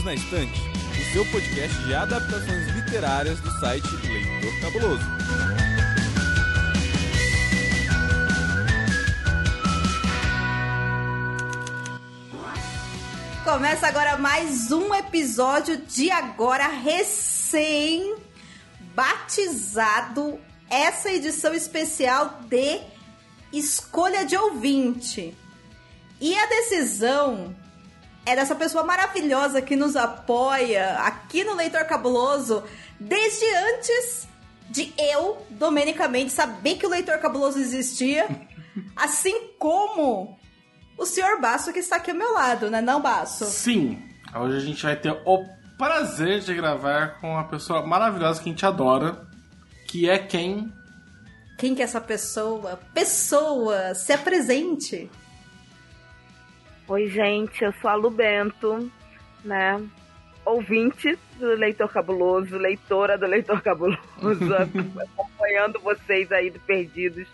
Perdidos na Estante, o seu podcast de adaptações literárias do site Leitor Cabuloso. Começa agora mais um episódio de agora recém batizado essa edição especial de escolha de ouvinte. E a decisão é dessa pessoa maravilhosa que nos apoia aqui no Leitor Cabuloso desde antes de eu, domenicamente, saber que o Leitor Cabuloso existia, assim como o senhor Basso que está aqui ao meu lado, né, não, Basso? Sim. Hoje a gente vai ter o prazer de gravar com uma pessoa maravilhosa que a gente adora, que é quem? Quem que é essa pessoa? Pessoa, se apresente. Oi, gente, eu sou a Lu Bento, né? Ouvinte do Leitor Cabuloso, leitora do Leitor Cabuloso, acompanhando vocês aí do Perdidos,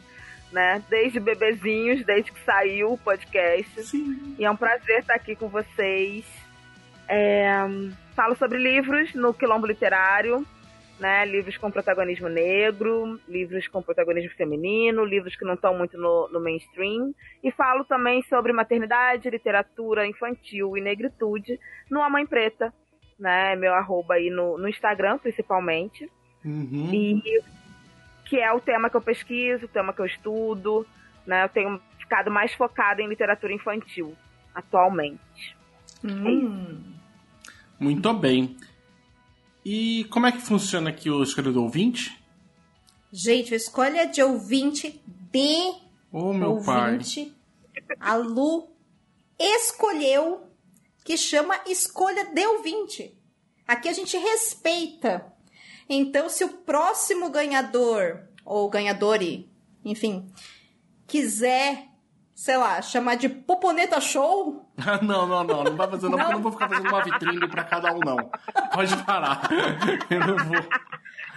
né? Desde bebezinhos, desde que saiu o podcast. Sim. E é um prazer estar aqui com vocês. É, falo sobre livros no Quilombo Literário, né? Livros com protagonismo negro, livros com protagonismo feminino, livros que não estão muito no, no, mainstream. E falo também sobre maternidade, literatura infantil e negritude no A Mãe Preta, né? Meu arroba aí no, no Instagram, principalmente. Uhum. E que é o tema que eu pesquiso, o tema que eu estudo, né? Eu tenho ficado mais focada em literatura infantil atualmente. Hum. Muito bem. E como é que funciona aqui o escolha do ouvinte? Gente, a escolha de ouvinte de Ô, meu ouvinte, a Lu escolheu que chama escolha de ouvinte. Aqui a gente respeita. Então, se o próximo ganhador ou ganhadore, enfim, quiser, sei lá, chamar de Poponeta Show, não, não, não. Não vai fazer não, porque eu não vou ficar fazendo uma vitrine pra cada um, não. Pode parar. Eu não vou.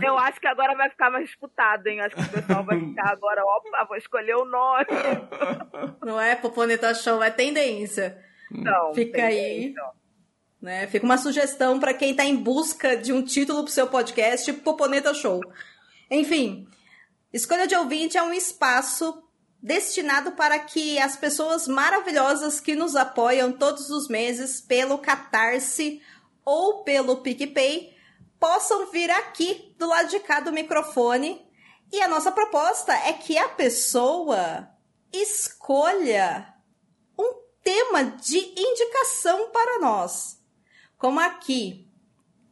Eu acho que agora vai ficar mais disputado, hein? Acho que o pessoal vai ficar agora, opa, vou escolher o nome. não é? Poponeta Show é tendência. Então, Fica aí. Né? Fica uma sugestão para quem está em busca de um título para o seu podcast, Poponeta Show. Enfim, escolha de ouvinte é um espaço destinado para que as pessoas maravilhosas que nos apoiam todos os meses pelo Catarse ou pelo PicPay possam vir aqui do lado de cá do microfone. E a nossa proposta é que a pessoa escolha um tema de indicação para nós. Como aqui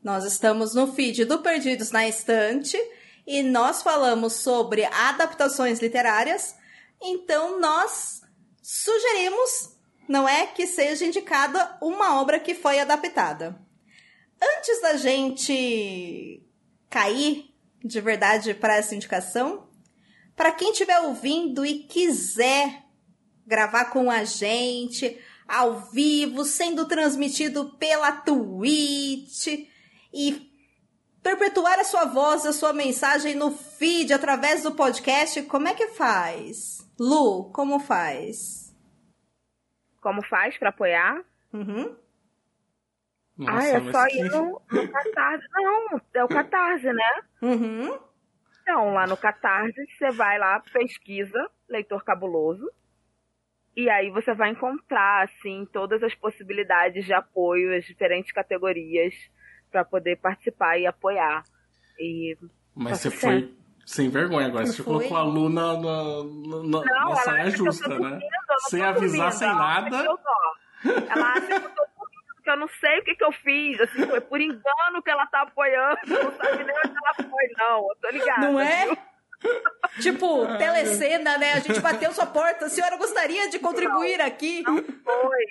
nós estamos no feed do Perdidos na Estante e nós falamos sobre adaptações literárias, então nós sugerimos, não é, que seja indicada uma obra que foi adaptada. Antes da gente cair de verdade para essa indicação, para quem estiver ouvindo e quiser gravar com a gente ao vivo, sendo transmitido pela Twitch e perpetuar a sua voz, a sua mensagem no feed através do podcast, como é que faz? Lu, como faz? Como faz para apoiar? Uhum. ah, é mas só que- ir no, no Catarse. Não, é o Catarse, né? Uhum. Então, lá no Catarse, você vai lá, pesquisa Leitor Cabuloso. E aí você vai encontrar, assim, todas as possibilidades de apoio, as diferentes categorias para poder participar e apoiar. E Mas Tá você foi sem vergonha agora. Você Foi? colocou a Lu na, na, na, na- na saia justa, né? dormindo, não Sem tô avisar, dormindo, sem ela acha nada. que eu tô. Ela acha que eu tô dormindo, que eu não sei o que, que eu fiz. Assim, foi por engano que ela tá apoiando. Não sabe nem onde ela foi, não. Eu tô ligada. Não é? viu? Tipo, telecena, né? A gente bateu sua porta. A senhora gostaria de contribuir aqui? Foi.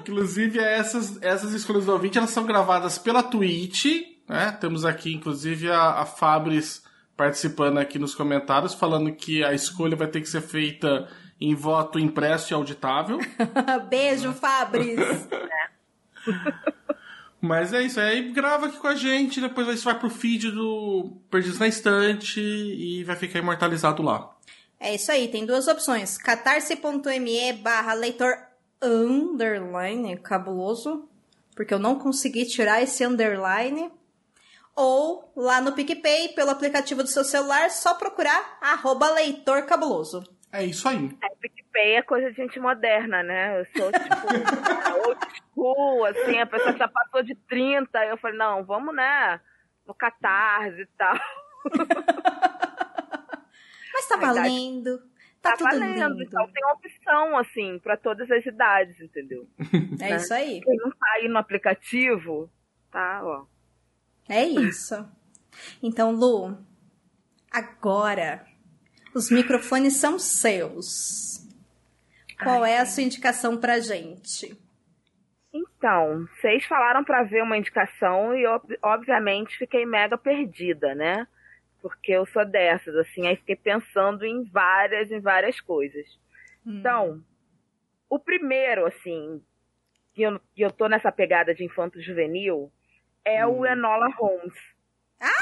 Inclusive, essas, essas escolhas do ouvinte, elas são gravadas pela Twitch, né? Temos aqui, inclusive, a, a Fabris participando aqui nos comentários, falando que a escolha vai ter que ser feita em voto impresso e auditável. Beijo, Fabris. Mas é isso, aí grava aqui com a gente, depois isso vai pro feed do Perdidos na Estante e vai ficar imortalizado lá. É isso aí, tem duas opções. catarse.me barra leitor underline cabuloso. porque eu não consegui tirar esse underline. Ou lá no PicPay, pelo aplicativo do seu celular, só procurar arroba leitor cabuloso. É isso aí. É, PicPay é coisa de gente moderna, né? Eu sou, tipo, old school, assim, a pessoa já passou de 30. Eu falei, não, vamos, né, no Catarse e tal. Mas tá valendo. Tá, tá tudo valendo. lindo. Então tem opção, assim, pra todas as idades, entendeu? É isso aí. Quem não tá aí no aplicativo, tá, ó. É isso. Então, Lu, agora os microfones são seus. Qual Ai, é a sua indicação pra gente? Então, vocês falaram pra ver uma indicação e eu, obviamente fiquei mega perdida, né? Porque eu sou dessas, assim, aí fiquei pensando em várias, em várias coisas. Então, o primeiro, assim, que eu, que eu tô nessa pegada de infanto juvenil é o Enola Holmes.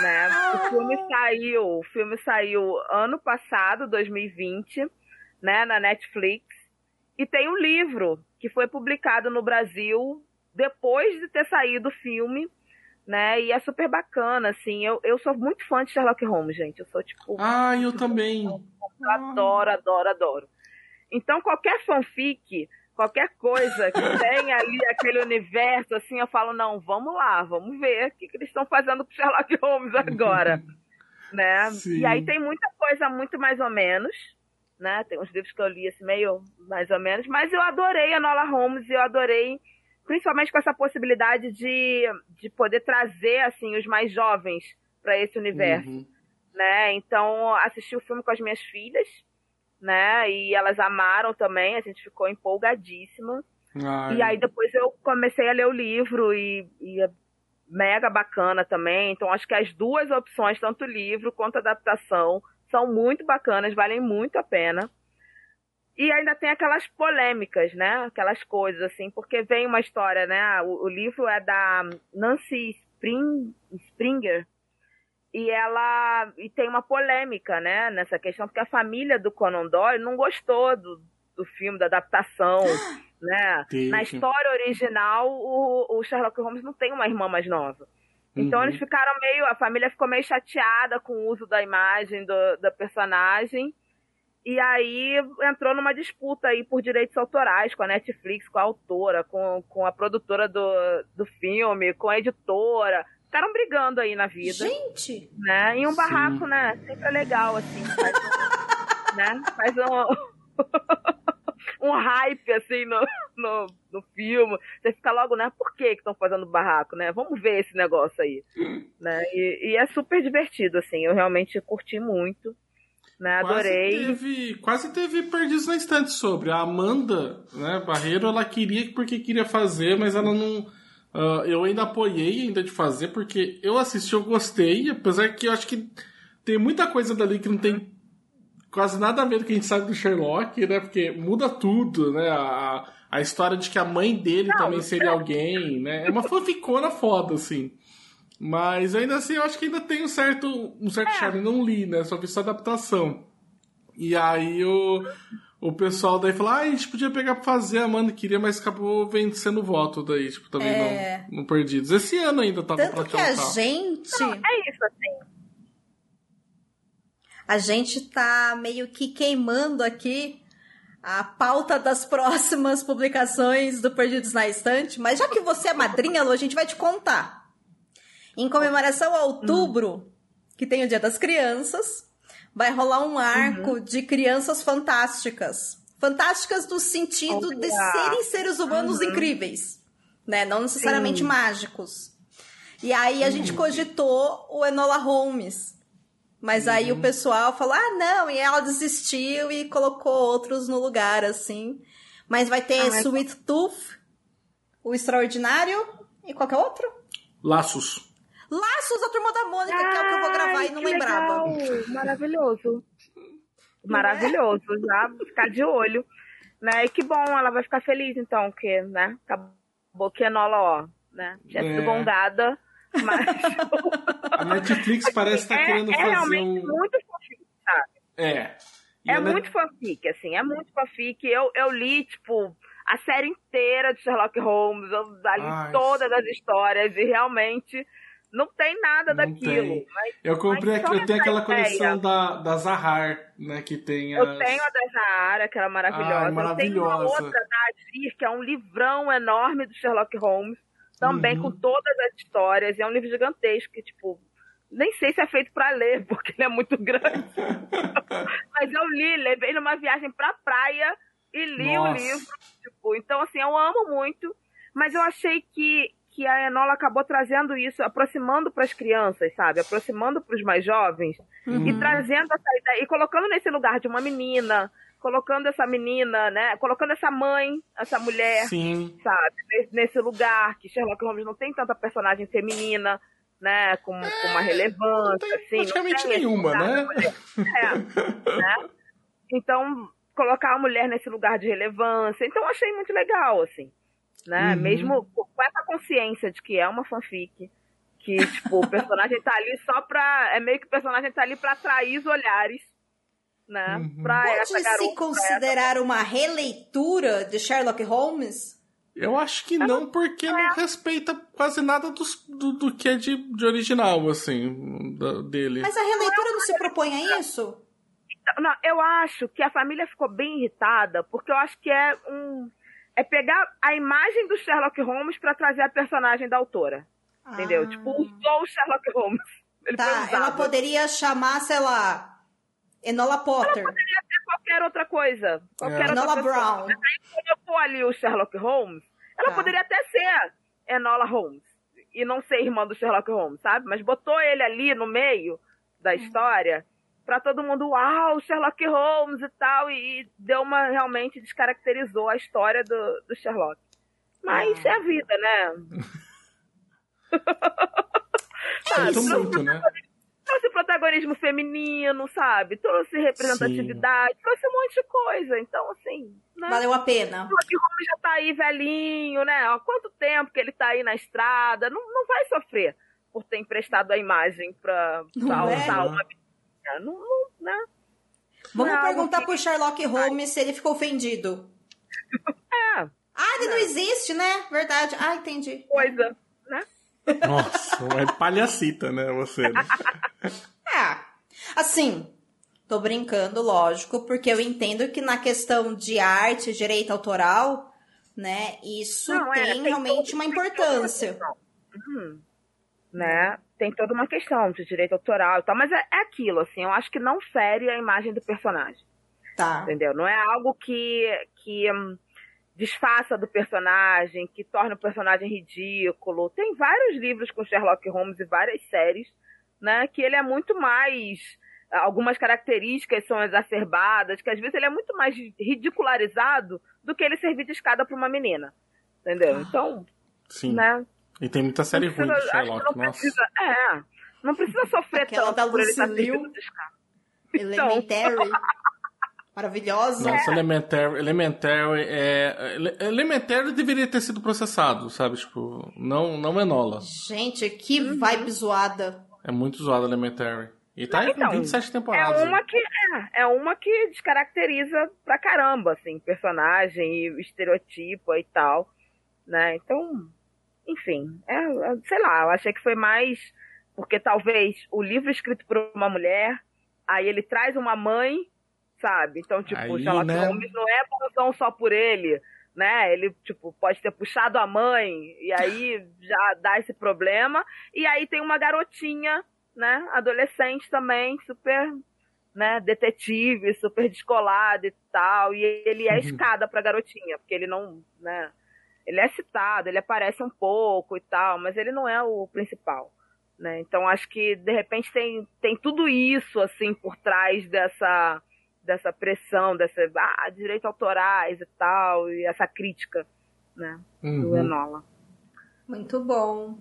Né? O filme saiu, o filme saiu ano passado, 2020, né, na Netflix. E tem um livro que foi publicado no Brasil depois de ter saído o filme, né? E é super bacana, assim. Eu, eu sou muito fã de Sherlock Holmes, gente. Eu sou tipo. Ah, eu também. Eu adoro, adoro, adoro. Então, qualquer fanfic, qualquer coisa que tenha ali aquele universo, assim, eu falo, não, vamos lá, vamos ver o que, que eles estão fazendo com Sherlock Holmes agora. né? Sim. E aí tem muita coisa muito mais ou menos, né? Tem uns livros que eu li assim, meio mais ou menos, mas eu adorei a Nola Holmes e eu adorei, principalmente com essa possibilidade de, de poder trazer, assim, os mais jovens para esse universo Uhum. né? Então, assisti o filme com as minhas filhas, né? E elas amaram também, a gente ficou empolgadíssima. Ai. E aí depois eu comecei a ler o livro e, e é mega bacana também. Então, acho que as duas opções, tanto o livro quanto a adaptação, são muito bacanas, valem muito a pena. E ainda tem aquelas polêmicas, né? Aquelas coisas, assim, porque vem uma história, né? O, o livro é da Nancy Spring, Springer, e ela e tem uma polêmica, né, nessa questão, porque a família do Conan Doyle não gostou do, do filme, da adaptação, né? Na história original, o, o Sherlock Holmes não tem uma irmã mais nova. Então Uhum. eles ficaram meio, a família ficou meio chateada com o uso da imagem do, da personagem. E aí entrou numa disputa aí por direitos autorais com a Netflix, com a autora, com, com a produtora do, do filme, com a editora. Ficaram brigando aí na vida Gente, né? E um Sim. barraco, né? Sempre é legal, assim. Faz um, né? Faz um, um hype, assim, no, no, no filme. Você fica logo, né? Por que que estão fazendo barraco, né? Vamos ver esse negócio aí. Né? E, e é super divertido, assim. Eu realmente curti muito. Né? Adorei. Quase teve, quase teve perdidos na estante sobre. A Amanda, né, Barreiro, ela queria porque queria fazer, mas ela não. Ah, eu ainda apoiei ainda de fazer, porque eu assisti, eu gostei, apesar que eu acho que tem muita coisa dali que não tem quase nada a ver com o que a gente sabe do Sherlock, né? Porque muda tudo, né? A, a história de que a mãe dele Não, também seria alguém, né? É uma fanficona foda, assim. Mas ainda assim, eu acho que ainda tem um certo, um certo É. charme. Não li, né? Só vi só adaptação. E aí o, o pessoal daí falou: ah, a gente podia pegar pra fazer, a Amanda queria, mas acabou vencendo o voto daí, tipo, também É. não, não perdidos. Esse ano ainda tava tanto pra que a gente, É isso, assim. a gente tá meio que queimando aqui a pauta das próximas publicações do Perdidos na Estante, mas já que você é madrinha, Lu, a gente vai te contar. Em comemoração a outubro, que tem o Dia das Crianças, vai rolar um arco de crianças fantásticas. Fantásticas no sentido de Olha! serem seres humanos incríveis, né? Não necessariamente mágicos. E aí a gente cogitou o Enola Holmes. Mas aí o pessoal falou: ah, não, e ela desistiu e colocou outros no lugar, assim. Mas vai ter Ah, mas- Sweet Tooth, o Extraordinário e qualquer outro? Laços. Laços da Turma da Mônica, que é o que eu vou gravar Ai, e não lembrava. legal. Maravilhoso. Maravilhoso. Já ficar de olho. Né? E que bom, ela vai ficar feliz, então, que, né? Acabou que a Enola, ó, né? Tinha sido É. gongada, mas. A Netflix parece estar é, querendo é fazer realmente um. muito fanfic, sabe? É. E É a Net- muito fanfic, assim, é muito fanfic. Eu, eu li, tipo, a série inteira de Sherlock Holmes, eu ali todas as histórias, e realmente não tem nada não daquilo. Tem. Mas, eu comprei aqui, eu tenho aquela coleção da, da Zahar, né? Que tem as... Eu tenho a da Zahar, aquela maravilhosa. maravilhosa. Eu tenho uma outra da Azir, que é um livrão enorme do Sherlock Holmes, também uhum. com todas as histórias. E é um livro gigantesco, que, tipo, nem sei se é feito para ler, porque ele é muito grande. Mas eu li, levei numa viagem pra praia e li Nossa. o livro. Tipo, então, assim, eu amo muito. Mas eu achei que, que a Enola acabou trazendo isso, aproximando para as crianças, sabe? Aproximando para os mais jovens uhum. e trazendo essa ideia, e colocando nesse lugar de uma menina, colocando essa menina, né? Colocando essa mãe, essa mulher, Sim. sabe? Nesse lugar que Sherlock Holmes não tem tanta personagem feminina né, com, é, com uma relevância, não assim. Praticamente não tem nenhuma, né? É, né? Então, colocar a mulher nesse lugar de relevância. Então, achei muito legal, assim. Né? Uhum. Mesmo com essa consciência de que é uma fanfic, que, tipo, o personagem tá ali só pra. É meio que o personagem tá ali pra atrair os olhares. Né? Uhum. Pra Pode essa garota, se considerar essa... uma releitura de Sherlock Holmes? Eu acho que não, porque não respeita quase nada dos, do, do que é de, de original, assim, da, dele. Mas a releitura não se propõe a isso? Não, eu acho que a família ficou bem irritada, porque eu acho que é um. É pegar a imagem do Sherlock Holmes para trazer a personagem da autora. Ah. Entendeu? Tipo, usou o Sherlock Holmes. Ele tá, ela poderia chamar, sei lá, Enola Potter. Ela poderia ser qualquer outra coisa. Qualquer é. outra Enola Brown. Mas aí colocou ali o Sherlock Holmes, ela tá. poderia até ser Enola Holmes. E não ser irmã do Sherlock Holmes, sabe? Mas botou ele ali no meio da uhum. Para todo mundo, uau, Sherlock Holmes e tal, e deu uma, realmente descaracterizou a história do, do Sherlock. Mas ah. é a vida, né? Sabe, muito, né? trouxe protagonismo feminino, sabe? Trouxe representatividade, Sim. trouxe um monte de coisa. Então, assim. Né? Valeu a pena. O Holmes já tá aí velhinho, né? Há quanto tempo que ele tá aí na estrada? Não, não vai sofrer por ter emprestado a imagem pra, pra alçar é. uma Não, não, né? Vamos não, perguntar pro Sherlock Holmes se ele ficou ofendido. É. Ah, ele não, não existe, né? Verdade. Ah, entendi. Coisa, né? Nossa, é palhacita, né, você? Né? é. Assim, tô brincando, lógico, porque eu entendo que na questão de arte, direito autoral, né, isso Não, é, tem, tem, realmente uma importância. Uhum. Né? Tem toda uma questão de direito autoral e tal, mas é, é aquilo, assim, eu acho que não fere a imagem do personagem. Tá. Entendeu? Não é algo que, que hum, disfarça do personagem, que torna o personagem ridículo. Tem vários livros com Sherlock Holmes e várias séries, né, que ele é muito mais algumas características são exacerbadas, que às vezes ele é muito mais ridicularizado do que ele servir de escada para uma menina. Entendeu? Ah. Então, Sim. né? E tem muita série precisa, ruim de Sherlock, não nossa. Precisa, é, não precisa sofrer Aquela tanto da por ele estar escada. Elementary. Então... Maravilhosa. Nossa, Elementary, Elementary é. Elementary deveria ter sido processado, sabe? Tipo, não, não Enola. Gente, que uhum. vibe zoada. É muito zoada Elementary. E tá aí então, com 27 temporadas. É uma, que, é, é uma que descaracteriza pra caramba, assim, personagem e estereotipo e tal. Né? Então, enfim, é, é, sei lá, eu achei que foi mais porque talvez o livro escrito por uma mulher, aí ele traz uma mãe sabe? Então, tipo, Aí, Sherlock né? Holmes não é bonzão só por ele, né? Ele, tipo, pode ter puxado a mãe, e aí já dá esse problema. E aí tem uma garotinha, né? Adolescente também, super, né? Detetive, super descolada e tal. E ele é uhum. escada pra garotinha, porque ele não, né? Ele é citado, ele aparece um pouco e tal, mas ele não é o principal. Né? Então acho que de repente tem, tem tudo isso assim por trás dessa dessa pressão, dessa ah, direitos autorais e tal, e essa crítica, né, uhum. do Enola. Muito bom.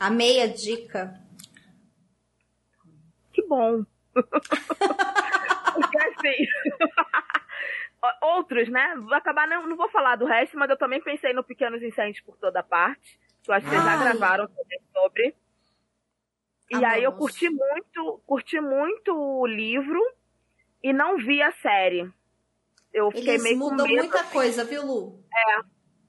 Amei a dica. Que bom. Porque assim. Outros, né? Vou acabar, não, não vou falar do resto, mas eu também pensei no Pequenos Incêndios por toda parte. Que eu acho que vocês já gravaram também sobre. E Amamos. aí eu curti muito, curti muito o livro e não vi a série. eu fiquei Eles meio com mudam medo. muita coisa, viu, Lu?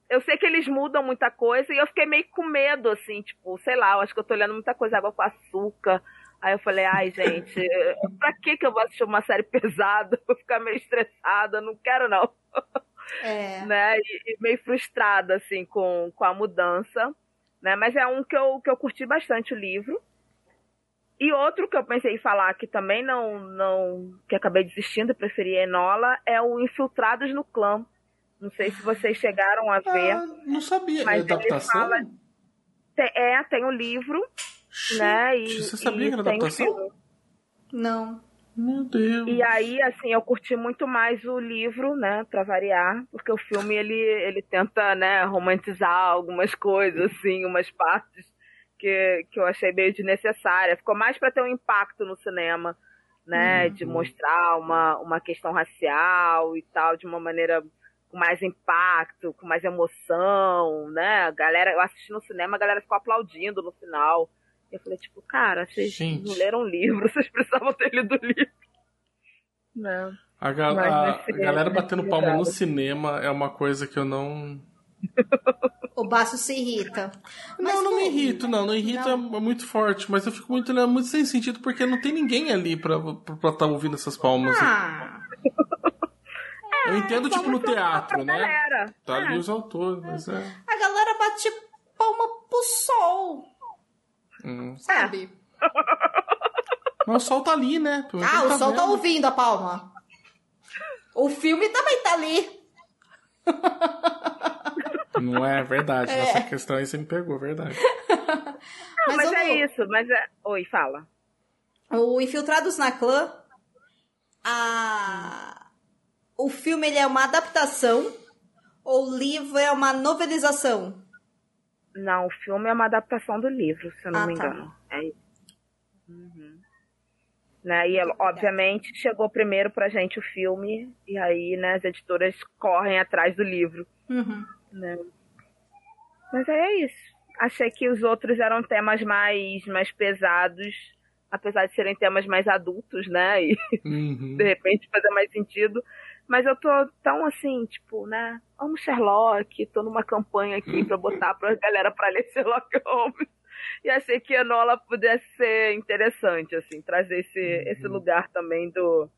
Eu sei que eles mudam muita coisa e eu fiquei meio com medo, assim, tipo, sei lá, eu acho que eu tô olhando muita coisa, água com açúcar. Aí eu falei, ai, gente, pra que que eu vou assistir uma série pesada? Vou ficar meio estressada, não quero não. É. né? E, e meio frustrada, assim, com, com a mudança. Né? Mas é um que eu, que eu curti bastante o livro. E outro que eu pensei em falar que também não, não que acabei desistindo e preferi Enola é o Infiltrados no Clã. Não sei se vocês chegaram a ver. Ah, não sabia. Mas é ele adaptação? fala- é, tem o livro, né? E, Você sabia e que era adaptação? filme. Não. Meu Deus. E aí, assim, eu curti muito mais o livro, né, pra variar, porque o filme, ele, ele tenta, né, romantizar algumas coisas, assim, umas partes que, que eu achei meio desnecessária. Ficou mais pra ter um impacto no cinema, né, de Uhum. mostrar uma, uma questão racial e tal, de uma maneira com mais impacto, com mais emoção, né, a galera, eu assisti no cinema, a galera ficou aplaudindo no final. Eu falei, tipo, cara, vocês Gente. não leram o livro, vocês precisavam ter lido o livro. Não. A, ga- a- a galera batendo palma no cinema é uma coisa que eu não. O Baço se irrita. Mas, não, não me irrito, não. Não irrita Não. é muito forte, mas eu fico muito, né, muito sem sentido porque não tem ninguém ali pra estar ouvindo essas palmas. Ah, eu entendo, tipo, no teatro, né? galera. Tá ali É. os autores, mas é. a galera bate palma pro sol, Hum. sabe? Mas o sol tá ali, né? Ah, o sol tá vendo. ouvindo a palma. O filme também tá ali. Não é verdade. Nessa questão aí você me pegou, verdade. Não, mas, ô, é isso, mas é. Oi, fala. O Infiltrados na Clã, a... o filme ele é uma adaptação ou o livro é uma novelização? Não, o filme é uma adaptação do livro, se eu não Ah, me tá. engano. É isso. Uhum. Né? E ela, obviamente chegou primeiro pra gente o filme, e aí, né, as editoras correm atrás do livro. Uhum. né? Mas é isso. Achei que os outros eram temas mais, mais pesados, apesar de serem temas mais adultos, né? E Uhum. de repente fazer mais sentido. Mas eu tô tão assim, tipo, né? Amo Sherlock, tô numa campanha aqui pra botar pra galera pra ler Sherlock Holmes. E achei que Enola pudesse ser interessante, assim, trazer esse, esse lugar também do,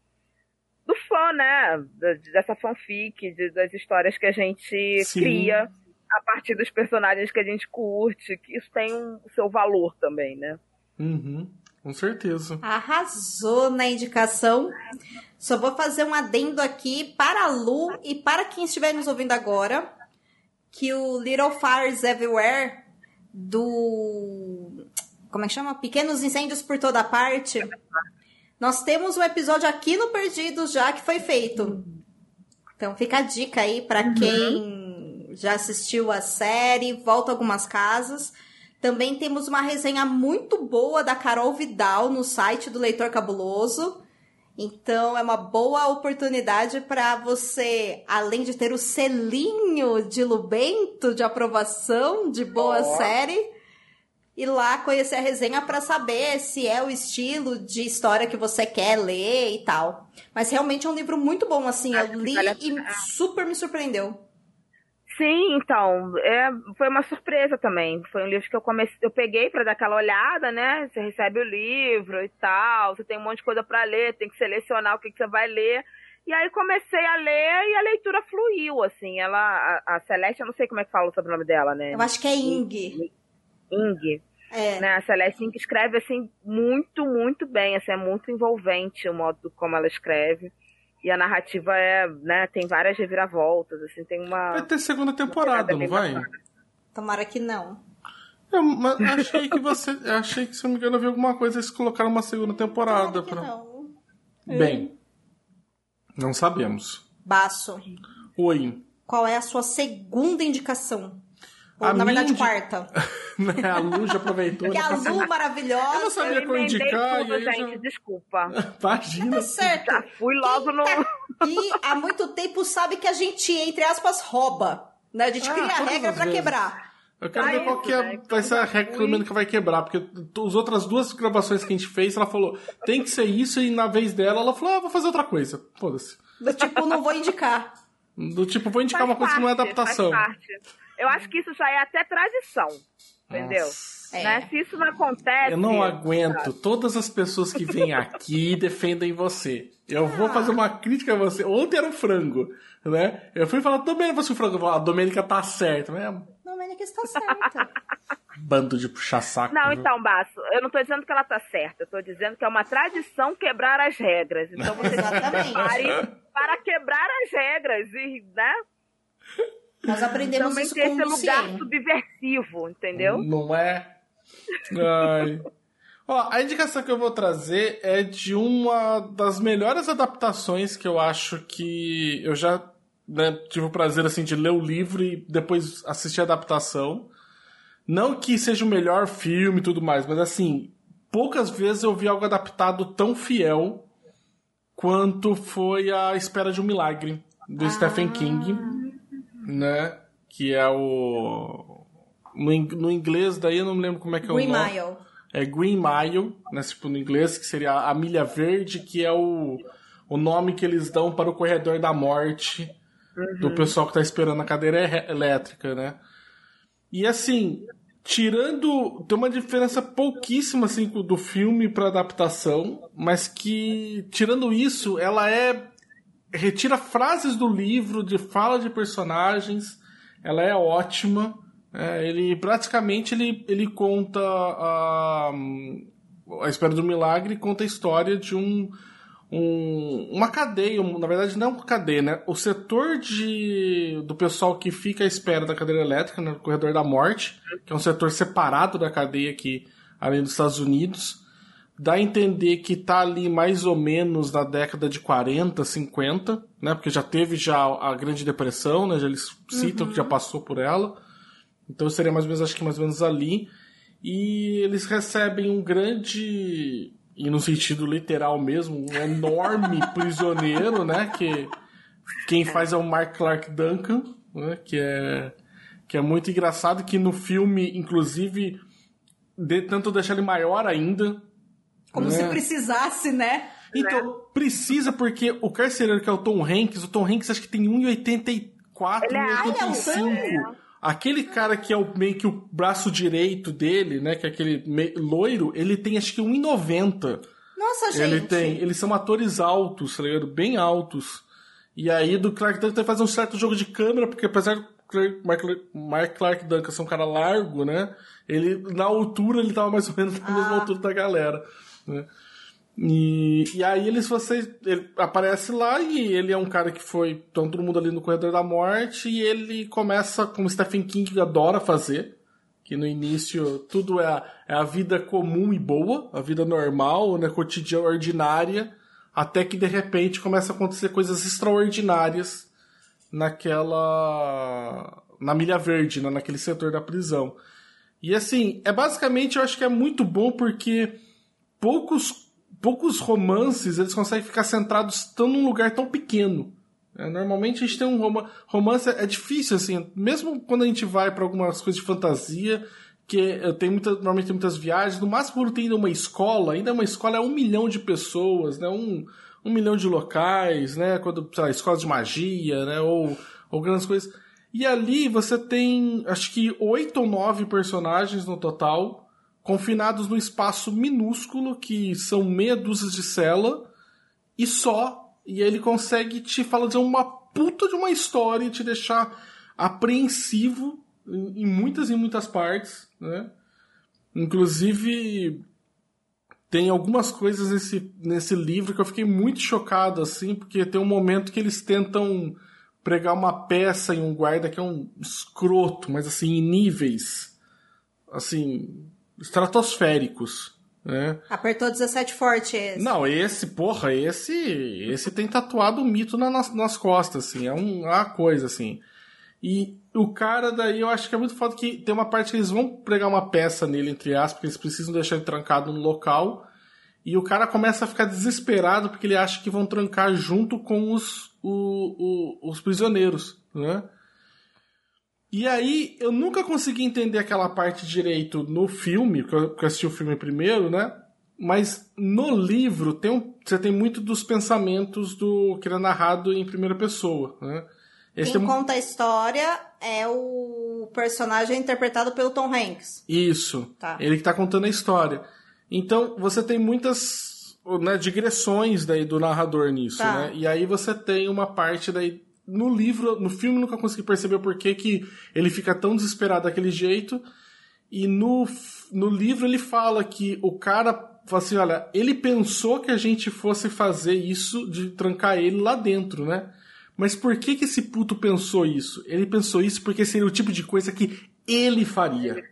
do fã, né? Dessa fanfic, de- das histórias que a gente Sim. cria a partir dos personagens que a gente curte, que isso tem um, o seu valor também, né? Uhum. Com certeza. Arrasou na indicação. Só vou fazer um adendo aqui para a Lu e para quem estiver nos ouvindo agora, que o Little Fires Everywhere do como é que chama? Pequenos incêndios por toda parte. Nós temos um episódio aqui no Perdidos já que foi feito. Então fica a dica aí para quem já assistiu a série, volta algumas casas. Também temos uma resenha muito boa da Carol Vidal no site do Leitor Cabuloso. Então é uma boa oportunidade para você, além de ter o selinho de Lubento de aprovação de boa Ó. série, ir lá conhecer a resenha para saber se é o estilo de história que você quer ler e tal. Mas realmente é um livro muito bom, assim. Acho Eu que li vale e super me surpreendeu. Sim, então, é, foi uma surpresa também. Foi um livro que eu comecei, eu peguei pra dar aquela olhada, né? Você recebe o livro e tal, você tem um monte de coisa pra ler, tem que selecionar o que, que você vai ler. E aí comecei a ler e a leitura fluiu, assim. Ela, a, a Celeste, eu não sei como é que fala o sobrenome dela, né? Eu acho que é Ing. Ing. É. Né? A Celeste Ing escreve, assim, muito, muito bem. Assim, é muito envolvente o modo como ela escreve. E a narrativa é, né, tem várias reviravoltas, assim, tem uma... Vai ter segunda temporada, não vai? Tomara que não. Eu mas achei que você. Achei que, se eu não me engano, vi alguma coisa eles colocaram uma segunda temporada. Pra... não. Bem, não sabemos. Baço. Oi. Qual é a sua segunda indicação? Ou, A na minha verdade, indi- quarta. Né, a Lu já aproveitou. Que a passou- Lu maravilhosa. Eu não sabia Eu qual emendei indicar. tudo, e gente, já... desculpa. Imagina. Tá certo. Já fui logo no... E há muito tempo sabe que a gente, entre aspas, rouba. Né? A gente Ah, cria a regra pra vezes. quebrar. Eu quero Só ver qual isso, que é, né? vai ser a regra que. Domênica vai quebrar, porque as outras duas gravações que a gente fez, ela falou, tem que ser isso, e na vez dela, ela falou, ah, vou fazer outra coisa. Foda-se. Do tipo, não vou indicar. Do tipo, vou indicar Faz uma coisa que não é parte, adaptação. faz parte. Eu acho que isso já é até tradição. Entendeu? Nossa. É. Né? Se isso não acontece. Eu não aguento todas as pessoas que vêm aqui e defendem você. Eu vou Ah. fazer uma crítica a você. Ontem era o frango, né? Eu fui falar, Domênica, você o frango. Eu falei, A Domênica tá certa. Né? Domênica está certa. Bando de puxar saco. Não, viu? então, Baço, eu não tô dizendo que ela tá certa, eu tô dizendo que é uma tradição quebrar as regras. Então você se Exatamente. prepare para quebrar as regras e, né? Nós aprendemos Também isso ter com esse lugar subversivo, entendeu? Não é? Ai. Ó, a indicação que eu vou trazer é de uma das melhores adaptações que eu acho que eu já né, tive o prazer assim de ler o livro e depois assistir a adaptação. Não que seja o melhor filme e tudo mais, mas assim, poucas vezes eu vi algo adaptado tão fiel quanto foi a Espera de um Milagre do Stephen King, né? Que é o no, no inglês daí eu não me lembro como é que é Green o nome. Mile. É Green Mile, né, tipo no inglês, que seria a milha verde, que é o, o nome que eles dão para o corredor da morte do pessoal que tá esperando a cadeira erre- elétrica, né? E assim, tirando. Tem uma diferença pouquíssima assim, do filme pra adaptação, mas que, tirando isso, ela é. Retira frases do livro, de fala de personagens, ela é ótima. É, ele praticamente ele, ele conta a, a Espera do Milagre conta a história de um, um uma cadeia, na verdade não uma cadeia, né? O setor de do pessoal que fica à espera da cadeira elétrica no corredor da morte, que é um setor separado da cadeia aqui, além dos Estados Unidos, dá a entender que tá ali mais ou menos na década de 40, 50, né? Porque já teve já a Grande Depressão, né? Já eles citam que já passou por ela. Então seria mais ou menos, acho que mais ou menos ali. E eles recebem um grande, e no sentido literal mesmo, um enorme prisioneiro, né? Que quem faz é o Mark Clark Duncan, né? Que é, que é muito engraçado, que no filme, inclusive, de, tanto deixa ele maior ainda. Como né? se precisasse, né? Então, precisa, porque o carcereiro que é o Tom Hanks, o Tom Hanks acho que tem 1,84, Ele é alto, 1,85. né? Aquele cara que é o, meio que o braço direito dele, né, que é aquele loiro, ele tem acho que 1,90. Nossa, gente. Ele tem, eles são atores altos, tá ligado? Bem altos. E aí do Clark Duncan tem que fazer um certo jogo de câmera, porque apesar do Clark- Mark, Mark Clark Duncan ser um cara largo, né? Ele, na altura, ele tava mais ou menos na mesma Ah. altura da galera. Né? E, e aí eles você ele aparece lá e ele é um cara que foi então todo mundo ali no corredor da morte e ele começa como Stephen King adora fazer que no início tudo é a, é a vida comum e boa a vida normal né cotidiana ordinária até que de repente começa a acontecer coisas extraordinárias naquela na milha verde né, naquele setor da prisão e assim é basicamente eu acho que é muito bom porque poucos poucos romances eles conseguem ficar centrados tão num lugar tão pequeno. É, normalmente a gente tem um roma- romance é difícil assim, mesmo quando a gente vai para algumas coisas de fantasia que eh, tem muita, normalmente tem muitas viagens, no máximo tem ainda uma escola, ainda uma escola é um milhão de pessoas, né? Um, um milhão de locais, né? Quando, sei lá, escolas de magia, né? Ou, ou grandes coisas. E ali você tem, acho que oito ou nove personagens no total, confinados num espaço minúsculo, que são meia dúzia de cela, e só. E ele consegue te de uma puta de uma história e te deixar apreensivo em, em muitas e muitas partes, né? Inclusive, tem algumas coisas nesse, nesse livro que eu fiquei muito chocado, assim, porque tem um momento que eles tentam pregar uma peça em um guarda que é um escroto, mas assim, em níveis, assim, estratosféricos, né? Apertou 17 forte esse. Não, esse, porra, esse esse tem tatuado um mito na- nas, nas costas, assim, é um- uma coisa, assim. E o cara daí, eu acho que é muito foda que tem uma parte que eles vão pregar uma peça nele, entre aspas, porque eles precisam deixar ele trancado no local, e o cara começa a ficar desesperado porque ele acha que vão trancar junto com os, o- o- os prisioneiros, né? E aí, eu nunca consegui entender aquela parte direito no filme, que eu, assisti o filme primeiro, né? Mas no livro tem um, você tem muito dos pensamentos do que era narrado em primeira pessoa, né? Esse Quem tem... conta a história é o personagem interpretado pelo Tom Hanks. Isso. Tá. Ele que tá contando a história. Então, você tem muitas né, digressões daí do narrador nisso, tá. né? E aí você tem uma parte daí no livro, no filme nunca consegui perceber por que, que ele fica tão desesperado daquele jeito. E no, no livro ele fala que o cara fala assim, olha, ele pensou que a gente fosse fazer isso de trancar ele lá dentro, né? Mas por que que esse puto pensou isso? Ele pensou isso porque seria o tipo de coisa que ele faria.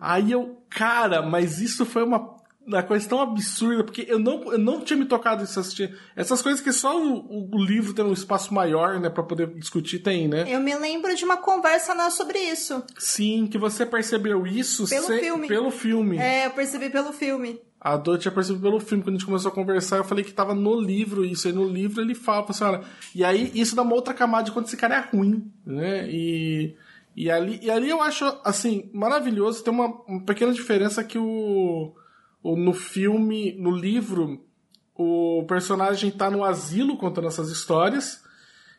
Aí eu, cara, mas isso foi uma uma coisa tão absurda, porque eu não, eu não tinha me tocado assistir. Essas coisas que só o, o, livro tem um espaço maior, né, pra poder discutir, tem, né? Eu me lembro de uma conversa lá sobre isso. Sim, que você percebeu isso pelo se... filme. Pelo filme. É, eu percebi pelo filme. A Dor tinha percebido pelo filme, quando a gente começou a conversar, eu falei que tava no livro isso, aí no livro ele fala, assim, olha, e aí isso dá uma outra camada de quando esse cara é ruim, né, e, e, ali, e ali eu acho, assim, maravilhoso, tem uma, uma pequena diferença que o, no filme, no livro, o personagem está no asilo contando essas histórias.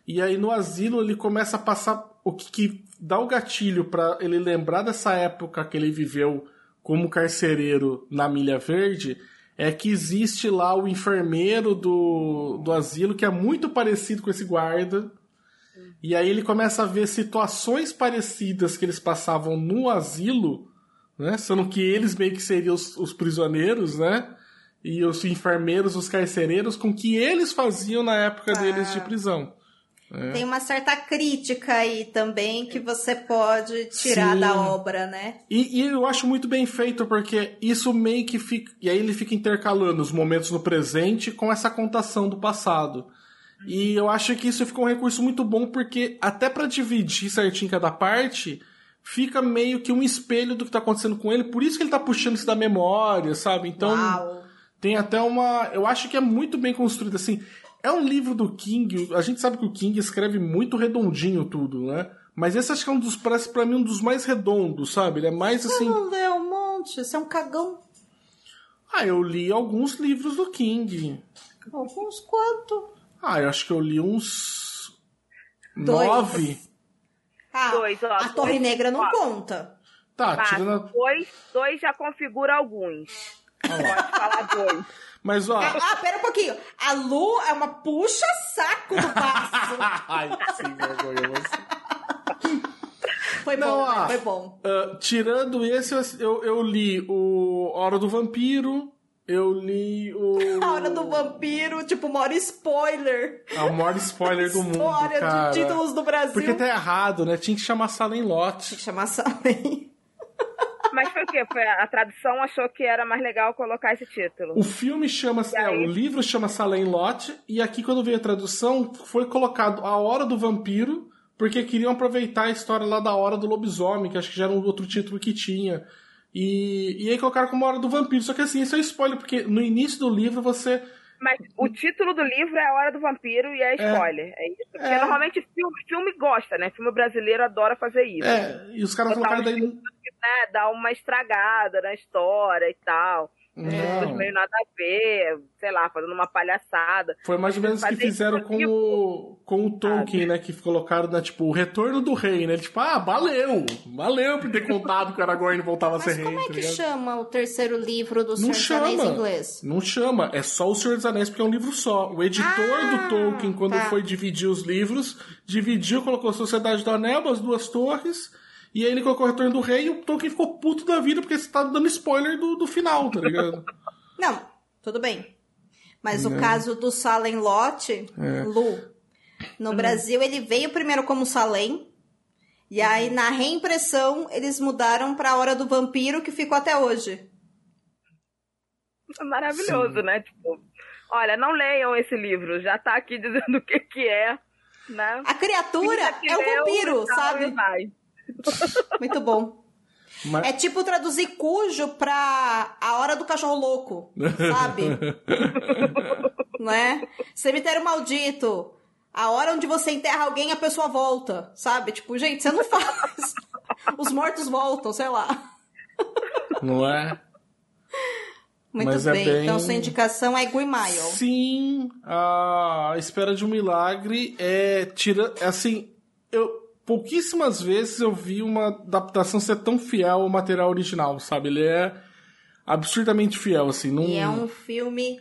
E aí no asilo ele começa a passar o que, que dá o gatilho para ele lembrar dessa época que ele viveu como carcereiro na Milha Verde é que existe lá o enfermeiro do, do asilo que é muito parecido com esse guarda. E aí ele começa a ver situações parecidas que eles passavam no asilo né? Sendo que eles meio que seriam os, os prisioneiros, né? E os enfermeiros, os carcereiros, com que eles faziam na época ah. deles de prisão. É. Tem uma certa crítica aí também que você pode tirar Sim. da obra, né? E, e, eu acho muito bem feito, porque isso meio que fica. E aí ele fica intercalando os momentos no presente com essa contação do passado. E eu acho que isso ficou um recurso muito bom, porque até para dividir certinho cada parte, fica meio que um espelho do que tá acontecendo com ele, por isso que ele tá puxando isso da memória, sabe? Então, Uau. tem até uma. Eu acho que é muito bem construído, assim. É um livro do King, a gente sabe que o King escreve muito redondinho tudo, né? Mas esse acho que é um dos, parece pra mim um dos mais redondos, sabe? Ele é mais assim. Você não leu um monte, você é um cagão. Ah, eu li alguns livros do King. Alguns quanto? Ah, eu acho que eu li uns. Dois. Nove. Tá. Dois, ó, a dois, Torre Negra não ó. conta. Tá, tá tirando. Dois, dois já configura alguns. Pode falar dois. Mas, ó. Ah, pera um pouquinho. A Lu é uma puxa-saco do passo. Ai, sim, vergonha. Foi Não, bom, ó, foi bom. Uh, tirando esse, eu, eu li o Hora do Vampiro, eu li o. A Hora do Vampiro, tipo, o maior spoiler. É o maior spoiler do mundo. História de títulos do Brasil. Porque tá errado, né? Tinha que chamar Salem Lot. Tinha que chamar Salem. Mas foi o quê? Foi a, a, tradução achou que era mais legal colocar esse título. O filme chama. É, o livro chama Salem Lot, e aqui, quando veio a tradução, foi colocado A Hora do Vampiro, porque queriam aproveitar a história lá da Hora do Lobisomem, que acho que já era um outro título que tinha. E, e aí colocaram como Hora do Vampiro. Só que assim, isso é spoiler, porque no início do livro você. Mas o título do livro é A Hora do Vampiro e é, é. spoiler. É, é isso. Porque é. normalmente filme, filme gosta, né? Filme brasileiro adora fazer isso. É, e os caras colocaram daí. Né, dá uma estragada na história e tal. Não. meio nada a ver, sei lá, fazendo uma palhaçada. Foi mais ou menos o que fizeram com o, com o Tolkien, né? Que colocaram, né, tipo, o retorno do rei, né? Tipo, ah, valeu! Valeu por ter contado que o Aragorn voltava Mas a ser rei. como é tá que chama o terceiro livro do Senhor dos Anéis em inglês? Não chama, é só o Senhor dos Anéis, porque é um livro só. O editor ah, do Tolkien, quando tá. foi dividir os livros, dividiu, colocou Sociedade do Anel, as duas torres e aí ele colocou o Retorno do Rei e o Tolkien ficou puto da vida porque você tá dando spoiler do, do final, tá ligado? Não, tudo bem. Mas o caso do Salem Lot, é. Lu, no Brasil ele veio primeiro como Salem, e aí na reimpressão eles mudaram pra Hora do Vampiro, que ficou até hoje. Maravilhoso, Sim. né? Tipo, olha, não leiam esse livro, já tá aqui dizendo o que que é, né? A criatura é o vampiro, sabe? Muito bom. Mas... É tipo traduzir cujo pra a hora do cachorro louco, sabe? não é? Cemitério maldito. A hora onde você enterra alguém, a pessoa volta, sabe? Tipo, gente, você não faz. Os mortos voltam, sei lá. Não é? Muito Mas é bem. bem- Então, sua indicação é Guimail. Sim, a espera de um milagre é tira, é assim, eu pouquíssimas vezes eu vi uma adaptação ser tão fiel ao material original, sabe? Ele é absurdamente fiel, assim, não E é um filme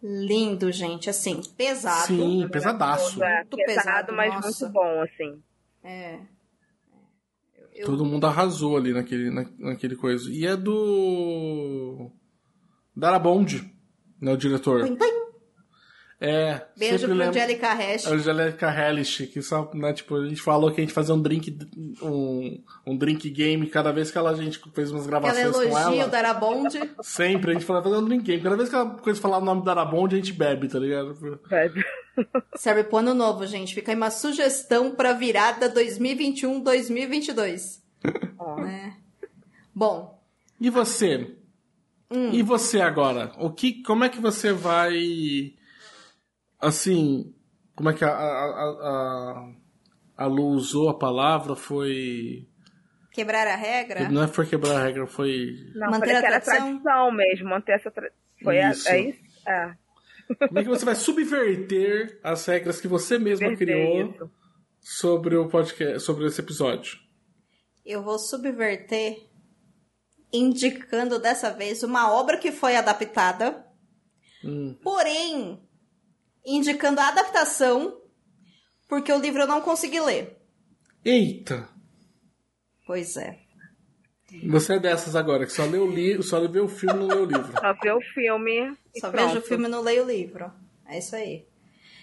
lindo, gente. Assim, pesado. Sim, pesadaço. É, Muito pesado, pesado, mas nossa. muito bom, assim. É. Eu- Todo mundo arrasou ali naquele, na, naquele coisa. E é do Darabond, né, o diretor. É, Beijo pro lembro- Angelica Hash. A Angelica Hellish, que só, né, tipo, a gente falou que a gente fazia um drink, um, um drink game cada vez que ela, a gente fez umas Que ela gravações com elogia o ela. Darabond. Sempre, a gente falava fazer um drink game. Cada vez que ela coisa falar o nome da Arabond, a gente bebe, tá ligado? Velho. Serve pro ano novo, gente. Fica aí uma sugestão pra virada 2021-2022. Ó. né? Bom, E você? Hum. E você agora? O que, como é que você vai, assim, como é que a, a, a, a, a Lu usou a palavra? Foi, quebrar a regra. não é foi quebrar a regra, foi, Não, Manter a que era tradição? tradição mesmo, manter essa tra... Foi a- Isso. é isso? É. como é que você vai subverter as regras que você mesma criou isso. sobre o podcast, sobre esse episódio? Eu vou subverter indicando dessa vez uma obra que foi adaptada, Hum. porém indicando a adaptação porque o livro eu não consegui ler. Eita! Pois é. Você é dessas agora, que só lê o, li só vê o filme e não lê o livro. Só ver o filme e Só pronto. vejo o filme e não leio o livro. É isso aí.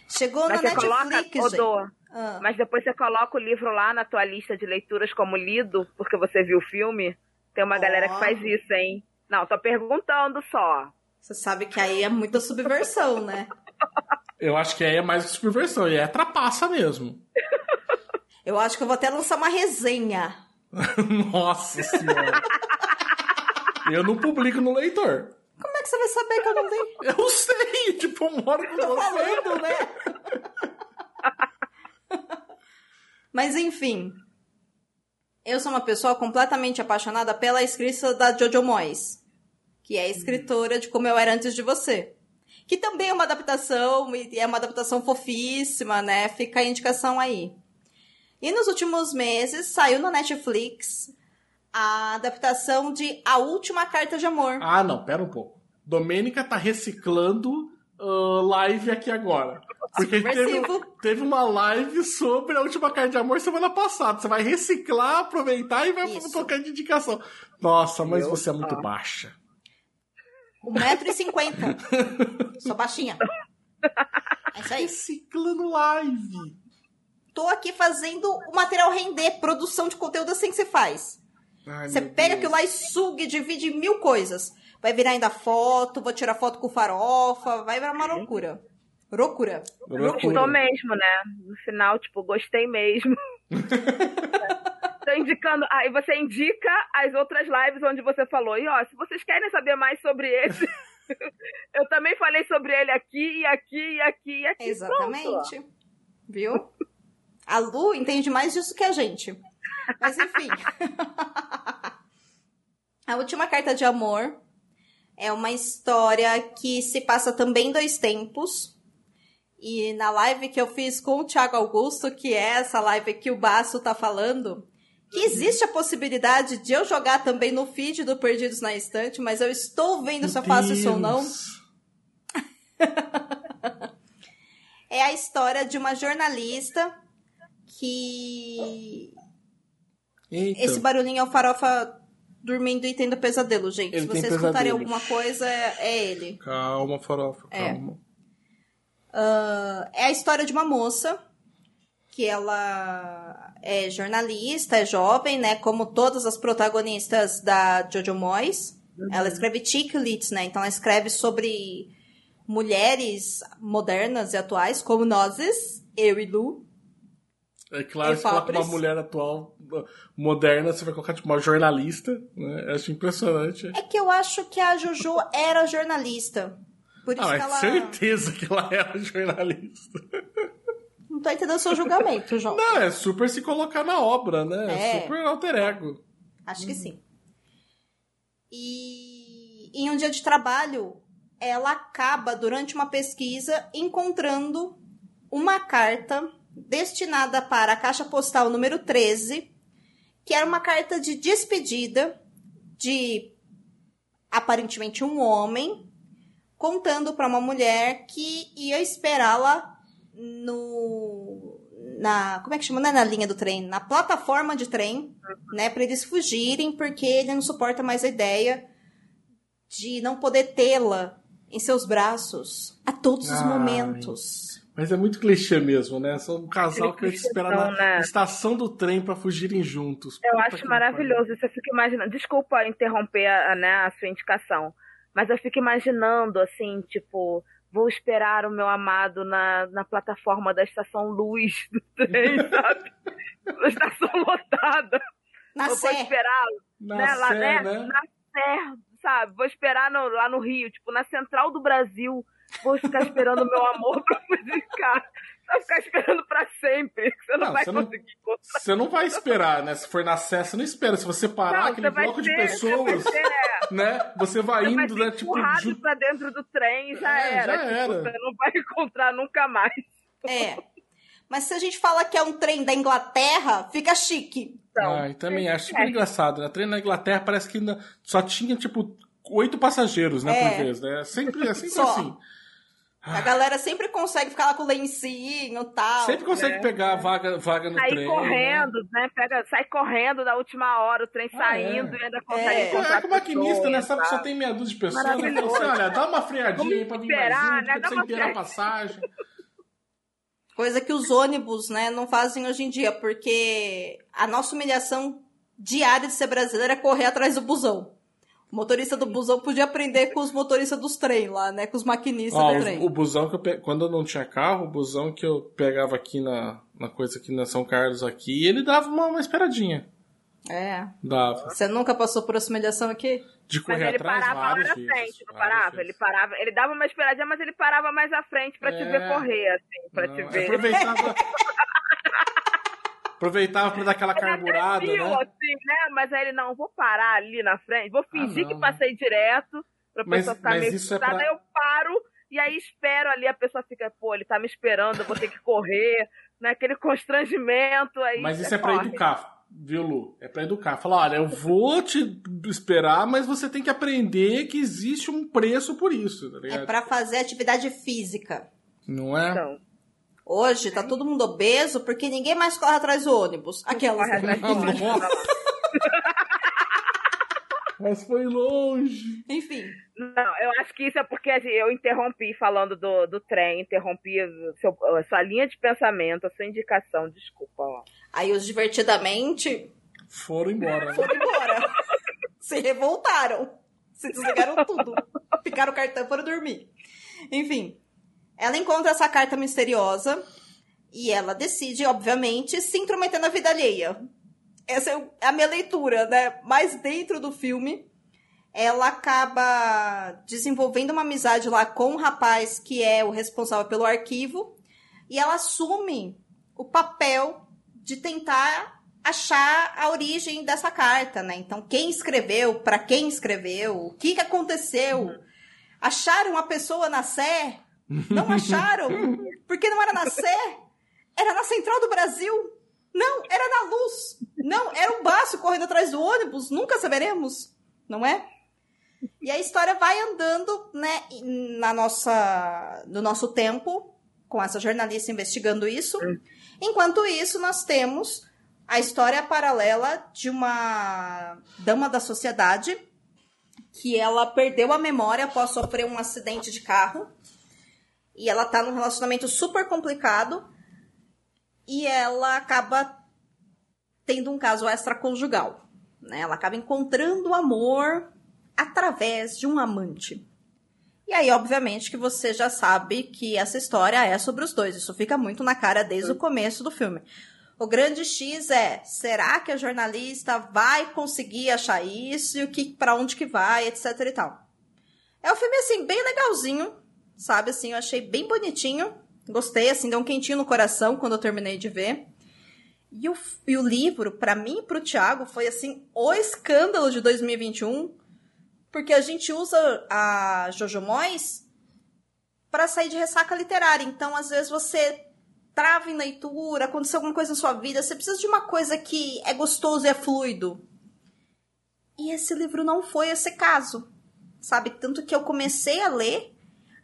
Chegou Mas na coloca, Netflix. Dô, Ah. mas depois você coloca o livro lá na tua lista de leituras como lido, porque você viu o filme. Tem uma Ó. galera que faz isso, hein? Não, tô perguntando só. Você sabe que aí é muita subversão, né? Eu acho que aí é mais que subversão, e é trapaça mesmo. Eu acho que eu vou até lançar uma resenha. Nossa senhora. Eu não publico no leitor. Como é que você vai saber que eu não li? Eu sei, tipo, eu moro com Tô você. falando, né? Mas enfim. Eu sou uma pessoa completamente apaixonada pela escrita da Jojo Moyes, que é a escritora de Como Eu Era Antes de Você. Que também é uma adaptação, e é uma adaptação fofíssima, né? Fica a indicação aí. E nos últimos meses saiu na Netflix a adaptação de A Última Carta de Amor. Ah, não, pera um pouco. Domênica tá reciclando ah, live aqui agora. Porque teve, teve uma live sobre a última carta de amor semana passada. Você vai reciclar, aproveitar e vai Isso. tocar de indicação. Nossa, mas Eu- você é muito baixa. 1,50m. Sou baixinha. É isso aí. Reciclando live. Tô aqui fazendo o material render, produção de conteúdo assim que você faz. Ai, Você pega Deus. aquilo lá e suga e divide em mil coisas. Vai virar ainda foto, vou tirar foto com farofa, vai virar uma loucura. Loucura. Loucura. Gostou mesmo, né? No final, tipo, gostei mesmo. Indicando. Aí você indica as outras lives onde você falou. E ó, se vocês querem saber mais sobre esse, eu também falei sobre ele aqui, e aqui, e aqui, e aqui. Pronto. Exatamente. Viu? A Lu entende mais disso que a gente. Mas enfim. a última carta de amor é uma história que se passa também dois tempos. E na live que eu fiz com o Thiago Augusto, que é essa live que o Baço tá falando, que existe a possibilidade de eu jogar também no feed do Perdidos na Estante, mas eu estou vendo se eu faço isso ou não. Deus. É a história de uma jornalista que. Eita. Esse barulhinho é o farofa dormindo e tendo pesadelo, gente. Ele Se vocês escutarem alguma coisa, é, é ele. Calma, farofa, É. calma. Ah, é a história de uma moça que ela é jornalista, é jovem, né? Como todas as protagonistas da Jojo Moyes. Ela escreve chick lit, né? Então ela escreve sobre mulheres modernas e atuais, como nós, eu e Lu. É claro, se coloca uma mulher atual, moderna, você vai colocar tipo uma jornalista, né? Eu acho impressionante. É que eu acho que a Jojo era jornalista. Por isso Ah, que ela. certeza que ela era jornalista. Tô entendendo o seu julgamento, João. Não, é super se colocar na obra, né? É. Super alter ego. Acho que sim. E em um dia de trabalho, ela acaba, durante uma pesquisa, encontrando uma carta destinada para a caixa postal número 13, que era uma carta de despedida de aparentemente um homem contando para uma mulher que ia esperá-la no na como é que chama não é na linha do trem na plataforma de trem né para eles fugirem porque ele não suporta mais a ideia de não poder tê-la em seus braços a todos os Ai. momentos Mas é muito clichê mesmo, né? São um casal que vai se esperar na né? estação do trem pra fugirem juntos. Eu Puta acho maravilhoso isso. Eu fico imaginando. Desculpa interromper a, né, a sua indicação, mas eu fico imaginando assim, tipo, vou esperar o meu amado na, na plataforma da estação Luz do trem, sabe? Na estação lotada. na eu vou Sé esperá-lo, Na né? Lá, né? né? Na Sé, sabe? Vou esperar no- lá no Rio, tipo, na Central do Brasil. Vou ficar esperando o meu amor pra casa. Vai ficar esperando pra sempre. Você não, Não, vai você não- conseguir encontrar. Você não vai esperar, né? Se for na Sé, você não espera. Se você parar Não, aquele você vai bloco de ser- você vai pessoas, ser- né? Você vai Você vai indo, ser né? Tipo, ju- pra dentro do trem e já É, era. já Tipo, era. Você não vai encontrar nunca mais. é mas se a gente fala que é um trem da Inglaterra fica chique Então, Ai, também acho super é. engraçado, né? Trem na Inglaterra parece que ainda só tinha, tipo, oito passageiros, né, É. por vez, né? Sempre, é sempre Só. assim. A galera sempre consegue ficar lá com o lencinho e tal Sempre consegue pegar a vaga, vaga no Sair trem. né? correndo, né? Pega, sai correndo da última hora, o trem Ah, saindo é. e ainda consegue É. encontrar É que o maquinista, né? pessoas, Sabe que só tem meia dúzia de pessoas. Né? Assim, olha, dá uma freadinha aí pra vir esperar, mais né? né? Dá ter a passagem. Coisa que os ônibus, né, não fazem hoje em dia, porque a nossa humilhação diária de ser brasileiro é correr atrás do busão. Motorista do busão podia aprender com os motoristas dos trem lá, né, com os maquinistas Ó, do trem. o, o busão que eu pe... quando eu não tinha carro, o busão que eu pegava aqui na, na coisa aqui na São Carlos aqui, ele dava uma, uma esperadinha. É. Dava. Você nunca passou por essa humilhação aqui? De Mas correr ele atrás parava na vezes. frente, não parava? vezes. Ele parava, ele dava uma esperadinha, mas ele parava mais à frente pra te É. ver correr, assim, pra te ver. Aproveitava. aproveitava pra dar aquela Ele carburada, viu, né? assim, né? Mas aí ele, não, vou parar ali na frente, vou fingir não, que né? passei direto, pra Mas- pessoa ficar mas meio isso é pra- aí eu paro, e aí espero ali, a pessoa fica, pô, ele tá me esperando, eu vou ter que correr, né? Aquele constrangimento, aí Mas isso você é pra corre. educar, viu, Lu? É pra educar. Falar, olha, eu vou te esperar, mas você tem que aprender que existe um preço por isso, tá É ligado? pra fazer atividade física. Não é? Então, Hoje tá todo mundo obeso porque ninguém mais corre atrás do ônibus. Aquelas. Mas foi longe. Enfim. Não, eu acho que isso é porque assim, eu interrompi falando do, do trem, interrompi seu- sua linha de pensamento, a sua indicação, desculpa. Ó. Aí os divertidamente Foram embora. né? foram embora. Se revoltaram. Se desligaram tudo. Picaram o cartão e foram dormir. Enfim. Ela encontra essa carta misteriosa e ela decide, obviamente, se intrometer na vida alheia. Essa é o- é a minha leitura, né? Mas dentro do filme, ela acaba desenvolvendo uma amizade lá com um rapaz que é o responsável pelo arquivo e ela assume o papel de tentar achar a origem dessa carta, né? Então, quem escreveu, para quem escreveu, o que, que aconteceu? Acharam a pessoa na Sé? Não acharam? Porque não era na? Era na Central do Brasil? Não, era na Luz. Não, era um baço correndo atrás do ônibus. Nunca saberemos, não é? E a história vai andando, né, na nossa, no nosso tempo, com essa jornalista investigando isso. Enquanto isso, nós temos a história paralela de uma dama da sociedade que ela perdeu a memória após sofrer um acidente de carro. E ela tá num relacionamento super complicado. E ela acaba tendo um caso extraconjugal. Né? Ela acaba encontrando o amor através de um amante. E aí, obviamente, que você já sabe que essa história é sobre os dois. Isso fica muito na cara desde o começo do filme. O grande X é, será que a jornalista vai conseguir achar isso e o que para onde que vai, etc e tal. É um filme assim bem legalzinho, sabe assim, eu achei bem bonitinho. Gostei, assim, deu um quentinho no coração quando eu terminei de ver. E o, e o livro, para mim e pro Thiago, foi assim, o escândalo de 2021. Porque a gente usa a Jojo Moyes para sair de ressaca literária. Então, às vezes, você trava em leitura, aconteceu alguma coisa na sua vida, você precisa de uma coisa que é gostoso e é fluido. E esse livro não foi esse caso. Sabe? Tanto que eu comecei a ler,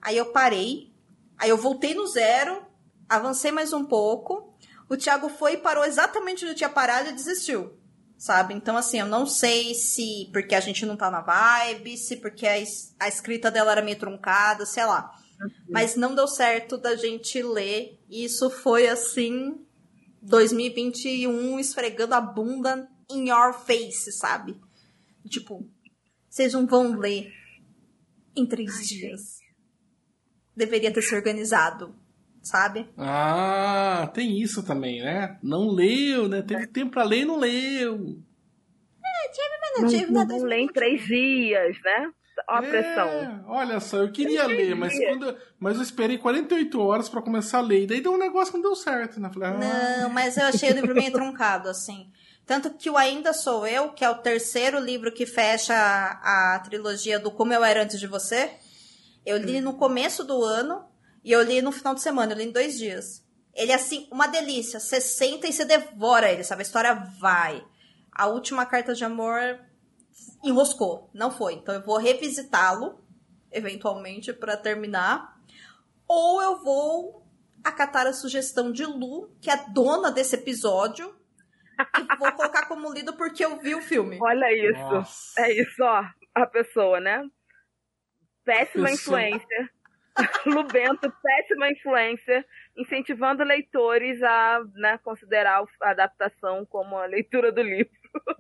aí eu parei, aí eu voltei no zero, avancei mais um pouco o Thiago foi e parou exatamente onde tinha parado e desistiu. Sabe? Então, assim, eu não sei se porque a gente não tá na vibe, se porque a, a escrita dela era meio truncada, sei lá. Uhum. Mas não deu certo da gente ler. Isso foi assim. 2021 esfregando a bunda in your face, sabe? Tipo, vocês não vão ler em três Ai, dias. Deveria ter se organizado sabe? Ah, tem isso também, né? Não leu, né? Teve tempo pra ler e não leu. É, tive, mas não, tive. Não, não lê em três dias, né? Olha a é, pressão. Olha só, eu queria ler, mas, quando, mas eu esperei 48 horas para começar a ler. E daí deu um negócio que não deu certo, né? Falei, ah. Não, mas eu achei o livro meio truncado, assim. Tanto que o Ainda Sou Eu, que é o terceiro livro que fecha a, a trilogia do Como Eu Era Antes de Você, eu li no começo do ano e eu li no final de semana, eu li em dois dias. Ele é assim, uma delícia. Você senta e você devora ele, sabe? A história vai. A última carta de amor enroscou, não foi. Então eu vou revisitá-lo, eventualmente, para terminar. Ou eu vou acatar a sugestão de Lu, que é dona desse episódio, e vou colocar como lido porque eu vi o filme. Olha isso. Nossa. É isso, ó. A pessoa, né? Péssima influência. Lubento, péssima influência, incentivando leitores a né, considerar a adaptação como a leitura do livro.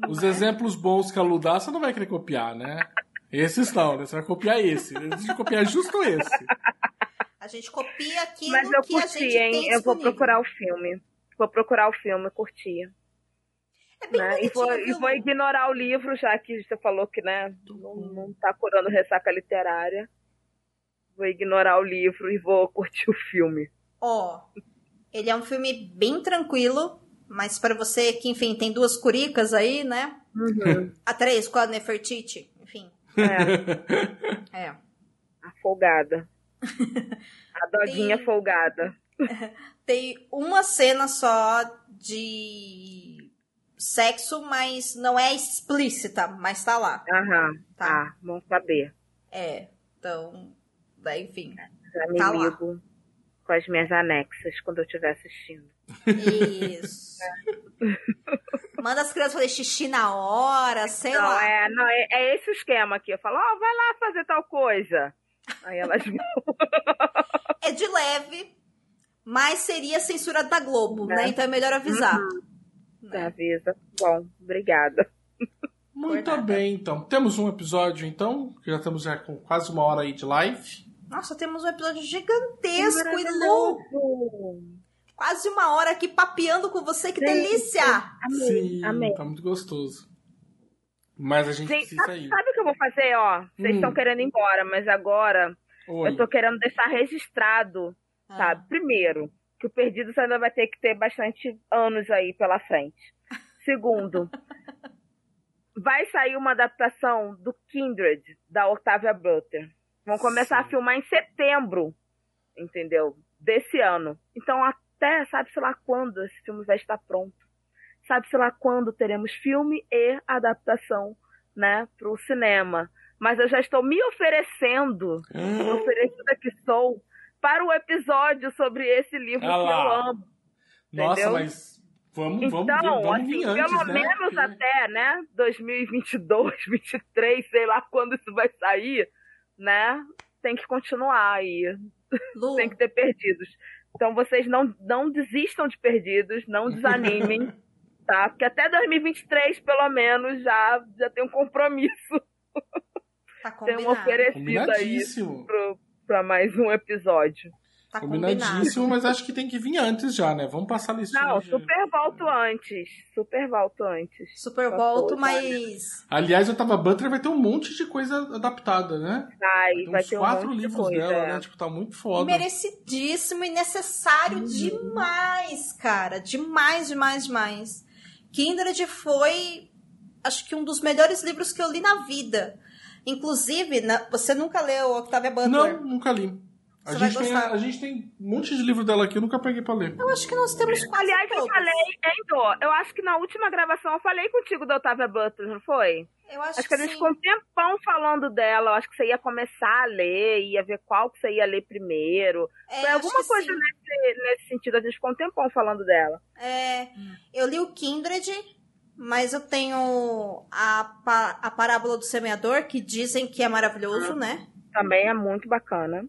Os exemplos bons que a Lu dá, você não vai querer copiar, né? Esses não, né? Você vai copiar esse. Você vai copiar justo esse. A gente copia aquilo Mas eu que curti, a gente hein? Eu vou procurar o filme. Vou procurar o filme, curti. É bem né? e, vou, e vou ignorar o livro, já que você falou que né, não, não tá curando ressaca literária vou ignorar o livro e vou curtir o filme. Ó, oh, ele é um filme bem tranquilo, mas para você que, enfim, tem duas curicas aí, né? Uhum. A três com a Nefertiti, enfim. É. é. A folgada. A doguinha tem... folgada. Tem uma cena só de sexo, mas não é explícita, mas tá lá. Aham. Tá. Ah, bom saber. É. Então, Daí, enfim. Já me tá ligo lá. com as minhas anexas quando eu estiver assistindo. Isso. Manda as crianças fazer xixi na hora, sei não, lá. É, não, é, é esse o esquema aqui. Eu falo, ó, oh, vai lá fazer tal coisa. Aí elas vão. é de leve, mas seria censura da Globo, é. né? Então é melhor avisar. Uhum. Né? Avisa. Bom, obrigada. Muito bem, então. Temos um episódio, então. Já estamos já com quase uma hora aí de live. Nossa, temos um episódio gigantesco e louco. Quase uma hora aqui papeando com você, que Sim. delícia! Amei, Sim, amei. tá muito gostoso. Mas a gente, gente precisa sabe, ir. Sabe o que eu vou fazer, ó? Vocês estão hum. querendo ir embora, mas agora Oi. eu tô querendo deixar registrado, ah. sabe? Primeiro, que o Perdidos ainda vai ter que ter bastante anos aí pela frente. Segundo, vai sair uma adaptação do Kindred, da Octavia Butler. Vão começar Sim. a filmar em setembro, entendeu? Desse ano. Então, até sabe-se lá quando esse filme vai estar pronto. Sabe-se lá quando teremos filme e adaptação, né, pro cinema. Mas eu já estou me oferecendo, hum. oferecida que sou, para o episódio sobre esse livro ah que eu amo. Nossa, entendeu? mas Vamos, então, vamos, vamos assim, antes, pelo né? menos até, né, 2022, 2023, sei lá quando isso vai sair, né, tem que continuar aí. Lu. tem que ter perdidos. Então vocês não, não desistam de perdidos, não desanimem, tá? Porque até 2023, pelo menos, já, já tem um compromisso. Tá tem um oferecido aí pro, pra mais um episódio. Tá Combinadíssimo, combinado. mas acho que tem que vir antes já, né? Vamos passar a listinha. Não, de- super volto antes. Super volto antes. Super volto, toda. mas. Aliás, o Tava Butler vai ter um monte de coisa adaptada, né? Vai, Tem vai uns ter um quatro de livros coisa, dela, é. né? Tipo, tá muito foda. merecidíssimo e necessário Uhum. demais, cara. Demais, demais, demais. Kindred foi, acho que um dos melhores livros que eu li na vida. Inclusive, na- você nunca leu Octavia Butler? Não, nunca li. A gente, tem, a gente tem um monte de livro dela aqui, eu nunca peguei pra ler. Eu acho que nós temos quase Aliás, eu todos. falei, Endo, eu acho que na última gravação eu falei contigo da Otávia Butler, não foi? Eu acho, Acho que a gente ficou um tempão falando dela. Eu acho que você ia começar a ler, ia ver qual que você ia ler primeiro. É, Foi alguma que coisa nesse, nesse sentido. A gente ficou um tempão falando dela. É, eu li o Kindred, mas eu tenho a, a parábola do semeador, que dizem que é maravilhoso, né? Também é muito bacana.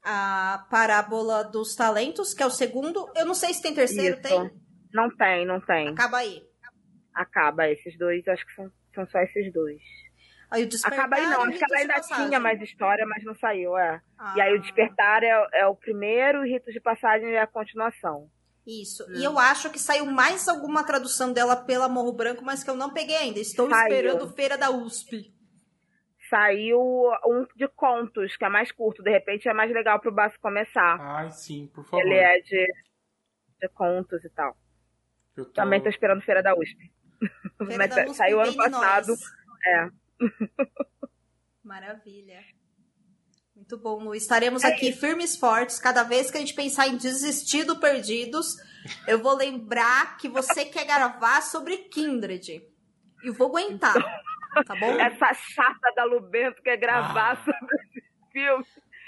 A parábola dos talentos, que é o segundo. Eu não sei se tem terceiro, Isso. tem? Não tem, não tem. Acaba aí. Acaba esses dois, acho que são, são só esses dois. Aí o despertar Acaba aí não, acho que ela ainda tinha mais história, mas não saiu, é. Ah, E aí o Despertar é, é o primeiro, e Ritos de Passagem é a continuação. Isso. E eu acho que saiu mais alguma tradução dela pela Morro Branco, mas que eu não peguei ainda. Estou Saiu. esperando Feira da USP. Saiu um de contos, que é mais curto, de repente é mais legal pro Baço começar. Ai, sim, por favor. Ele é de, de contos e tal. Eu tô- Também tô esperando Feira da USP. Feira Mas da USP saiu ano de nós. passado. É. Maravilha. Muito bom, Lu. Estaremos É aqui firmes e fortes. Cada vez que a gente pensar em desistir do Perdidos, eu vou lembrar que você quer gravar sobre Kindred. E vou aguentar. Tá bom? Essa chata da Lubento quer gravar Ah. sobre esse filme.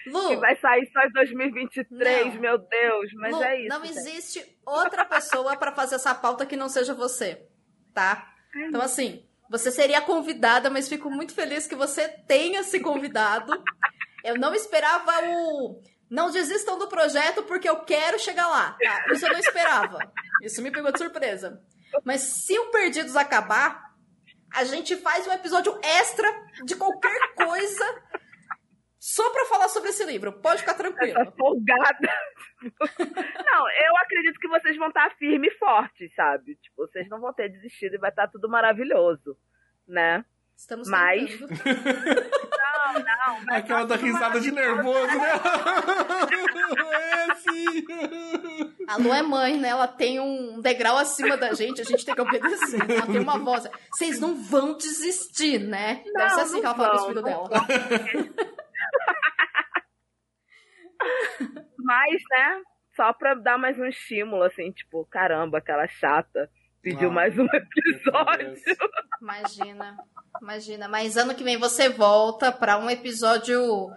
Lu, Que vai sair só em 2023, Não. meu Deus. Mas Lu, é isso. não existe outra pessoa pra fazer essa pauta que não seja você, tá? Então, assim, você seria convidada, mas fico muito feliz que você tenha se convidado. Eu não esperava o. Não desistam do projeto porque eu quero chegar lá. Tá? Isso eu não esperava. Isso me pegou de surpresa. Mas se o Perdidos acabar, a gente faz um episódio extra de qualquer coisa só pra falar sobre esse livro. Pode ficar tranquilo. Folgada. não, eu acredito que vocês vão estar firmes e fortes, sabe? Tipo, vocês não vão ter desistido e vai estar tudo maravilhoso, né? Estamos Mas- tentando. Não, não. Aquela tá da risada de nervoso, né? é, sim. A Lu é mãe, né? Ela tem um degrau acima da gente, a gente tem que obedecer. Ela tem uma voz. Vocês não vão desistir, né? Deve Não, ser assim não que ela fala vão, filhos não dela. Mas, né? Só pra dar mais um estímulo, assim, tipo, caramba, aquela chata. Pediu Ah. mais um episódio. Imagina, imagina. Mas ano que vem você volta pra um episódio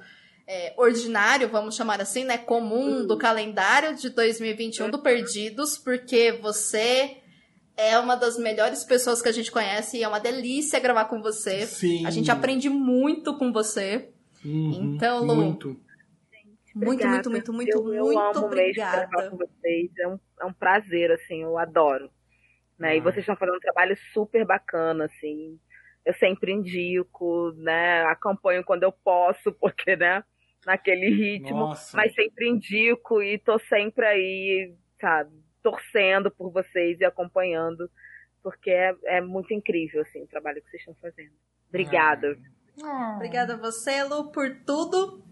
é, ordinário, vamos chamar assim, né? Comum do calendário de 2021 do Perdidos, porque você é uma das melhores pessoas que a gente conhece e é uma delícia gravar com você. Sim. A gente aprende muito com você. Uhum, Então, Lu, muito. Muito, Obrigada. muito, muito, muito, eu, eu muito amo mesmo gravar obrigada. com vocês. É um, é um prazer, assim, eu adoro. Né? E Ah. vocês estão fazendo um trabalho super bacana, assim. Eu sempre indico, né? Acompanho quando eu posso, porque, né? Naquele ritmo. Nossa. Mas sempre indico e tô sempre aí, sabe? Torcendo por vocês e acompanhando. Porque é, é muito incrível, assim, o trabalho que vocês estão fazendo. Obrigada. Obrigada a você, Lu, por tudo.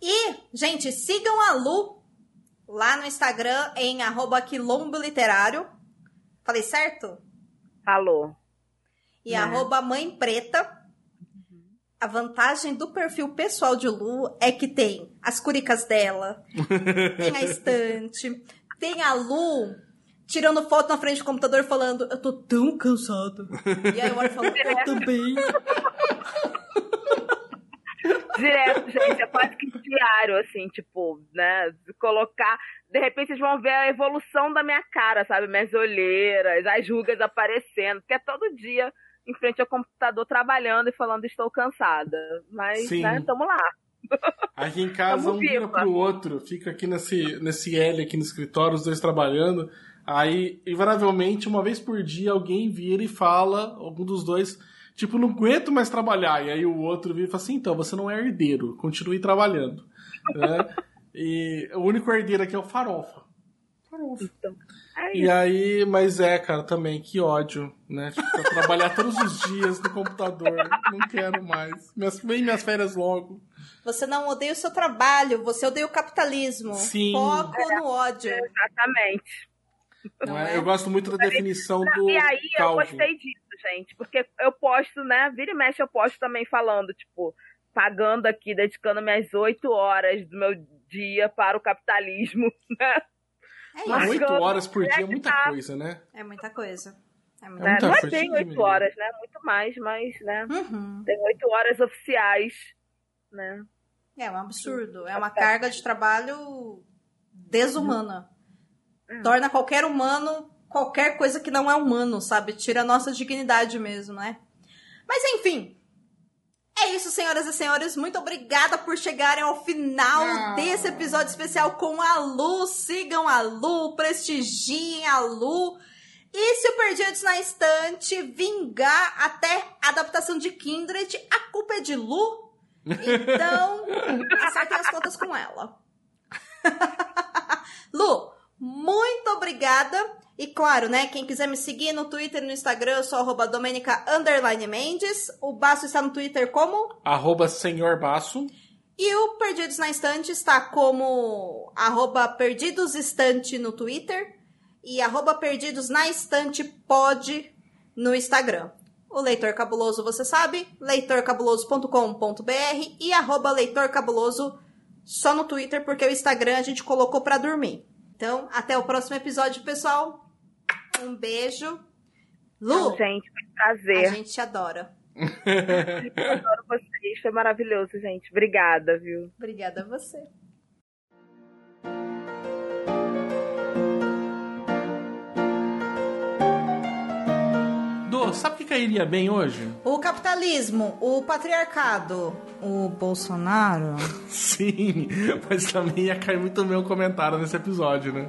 E, gente, sigam a Lu lá no Instagram em arroba quilombo literário. Falei certo? Falou. E Né. arroba mãe preta. A vantagem do perfil pessoal de Lu é que tem as curicas dela, tem a estante, tem a Lu tirando foto na frente do computador falando eu tô tão cansada. E aí e falo, eu também. Direto, gente, é quase que diário, assim, tipo, né? Colocar. De repente vocês vão ver a evolução da minha cara, sabe? Minhas olheiras, as rugas aparecendo, porque é todo dia em frente ao computador trabalhando e falando estou cansada. Mas, Sim. né, tamo lá. Aqui em casa Tamo um vira pro outro, fica aqui nesse, nesse L aqui no escritório, os dois trabalhando. Aí, invariavelmente, uma vez por dia, alguém vira e fala, algum dos dois, tipo, não aguento mais trabalhar. E aí o outro vira e fala assim, então, você não é herdeiro, continue trabalhando. né? E o único herdeiro aqui é o Farofa. Farofa. Então, é e aí, mas é, cara, também, que ódio, né? Tipo, trabalhar todos os dias no computador. Não quero mais. Minhas, vem minhas férias logo. Você não odeia o seu trabalho, você odeia o capitalismo. Sim. Foco no ódio. Exatamente. Não é? Eu gosto muito da definição do. E aí calvo. eu gostei disso, gente. Porque eu posto, né? Vira e mexe, eu posto também falando, tipo, pagando aqui, dedicando minhas oito horas do meu dia para o capitalismo, né? É Mas oito horas por dia é muita coisa, né? É muita coisa. É muita É muita não é coisa, bem oito horas, né? Muito mais, mas, né? Uhum. Tem oito horas oficiais, né? É um absurdo. É uma carga de trabalho desumana. Torna qualquer humano qualquer coisa que não é humano, sabe? Tira a nossa dignidade mesmo, né? Mas enfim. É isso, senhoras e senhores. Muito obrigada por chegarem ao final Ah. desse episódio especial com a Lu. Sigam a Lu, prestigiem a Lu. E se o Perdidos na Estante vingar até a adaptação de Kindred, a culpa é de Lu. Então, acertem as contas com ela. Lu, muito obrigada. E claro, né, quem quiser me seguir no Twitter e no Instagram, eu sou arroba Domenica underline Mendes. O Baço está no Twitter como? Arroba Senhor Baço. E o Perdidos na Estante está como arroba perdidosestante no Twitter e arroba perdidos na estante pod no Instagram. O Leitor Cabuloso, você sabe, leitorcabuloso.com.br e arroba Leitor Cabuloso só no Twitter, porque o Instagram a gente colocou pra dormir. Então, até o próximo episódio, pessoal. Um beijo. Lu, Então, gente, foi um a prazer. gente te adora. Eu adoro vocês. Foi maravilhoso, gente. Obrigada, viu? Obrigada a você. Sabe o que cairia bem hoje? O capitalismo, o patriarcado, o Bolsonaro. Sim, mas também ia cair muito bem o comentário nesse episódio, né?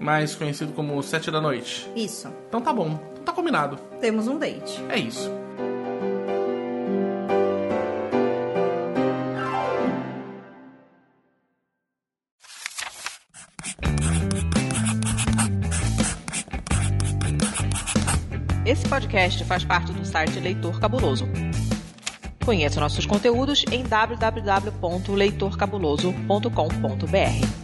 Mais conhecido como sete da noite. Isso. Então tá bom, então tá combinado. Temos um date. É isso. Esse podcast faz parte do site Leitor Cabuloso. Conheça nossos conteúdos em www.leitorcabuloso.com.br.